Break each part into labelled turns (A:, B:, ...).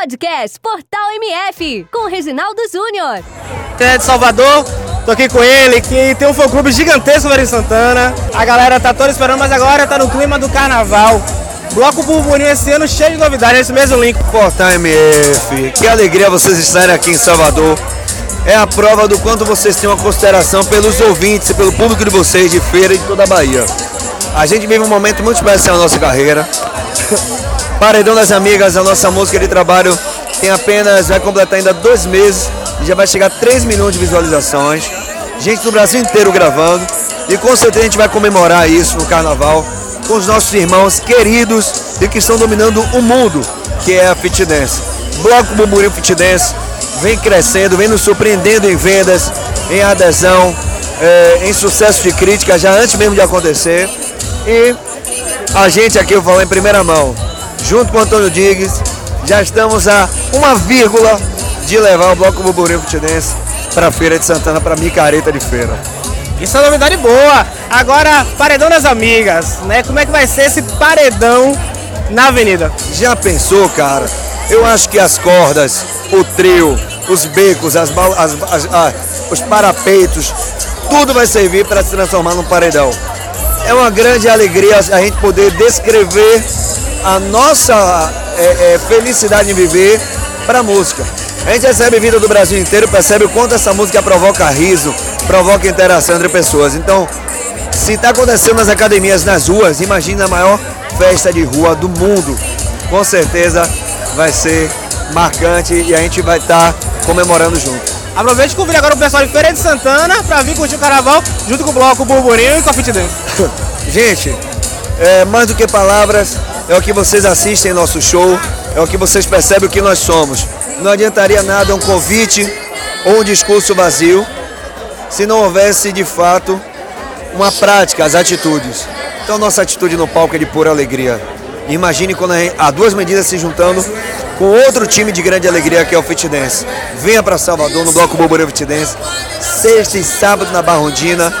A: Podcast Portal MF, com Reginaldo Júnior.
B: É de Salvador, tô aqui com ele, que tem um fã-clube gigantesco lá em Santana. A galera tá toda esperando, mas agora tá no clima do carnaval. Bloco Burburinho esse ano cheio de novidades, esse mesmo link.
C: Portal MF, que alegria vocês estarem aqui em Salvador. É a prova do quanto vocês têm uma consideração pelos ouvintes e pelo público de vocês de feira e de toda a Bahia. A gente vive um momento muito especial na nossa carreira. Paredão das Amigas, a nossa música de trabalho, tem apenas, vai completar ainda dois meses e já vai chegar a 3 milhões de visualizações. Gente do Brasil inteiro gravando. E com certeza a gente vai comemorar isso no carnaval com os nossos irmãos queridos e que estão dominando o mundo, que é a Fit Dance. Bloco Burburinho Fit Dance vem crescendo, vem nos surpreendendo em vendas, em adesão, é, em sucesso de crítica, já antes mesmo de acontecer. E a gente aqui, eu falo em primeira mão, junto com o Antônio Diggs, já estamos a uma vírgula de levar o Bloco Burburinho Fitidense para a Feira de Santana, para Micareta de Feira.
B: Isso é uma novidade boa. Agora, paredão das amigas, né? Como é que vai ser esse paredão na avenida?
C: Já pensou, cara? Eu acho que as cordas, o trio, os becos, as, as, as, as os parapeitos, tudo vai servir para se transformar num paredão. É uma grande alegria a gente poder descrever a nossa é, é, felicidade em viver para a música. A gente recebe vida do Brasil inteiro, percebe o quanto essa música provoca riso, provoca interação entre pessoas. Então, se está acontecendo nas academias, nas ruas, imagine a maior festa de rua do mundo. Com certeza vai ser marcante e a gente vai estar tá comemorando junto.
B: Aproveite e convide agora o pessoal de Feira de Santana para vir curtir o carnaval junto com o bloco Burburinho e com a Fit Dance.
C: gente, é, mais do que palavras, é o que vocês assistem nosso show, é o que vocês percebem o que nós somos. Não adiantaria nada um convite ou um discurso vazio se não houvesse de fato uma prática, as atitudes. Então nossa atitude no palco é de pura alegria. Imagine quando há duas medidas se juntando com outro time de grande alegria que é o Fit Dance. Venha para Salvador no Bloco Boboreu Fit Dance, sexta e sábado na Barrondina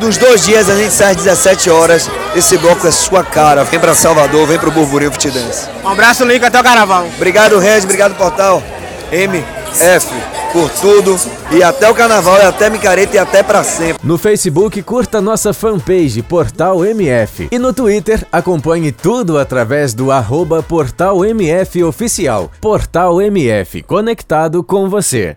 C: dos dois dias a gente sai às 17 horas. Esse bloco é sua cara. Vem para Salvador, vem pro Burburinho Fit Dance.
B: Um abraço, Link, até o carnaval.
C: Obrigado, Regis, obrigado, Portal. MF por tudo e até o carnaval e até micareta e até para sempre.
D: No Facebook curta nossa fanpage Portal MF e no Twitter acompanhe tudo através do arroba Portal MF oficial. Portal MF conectado com você.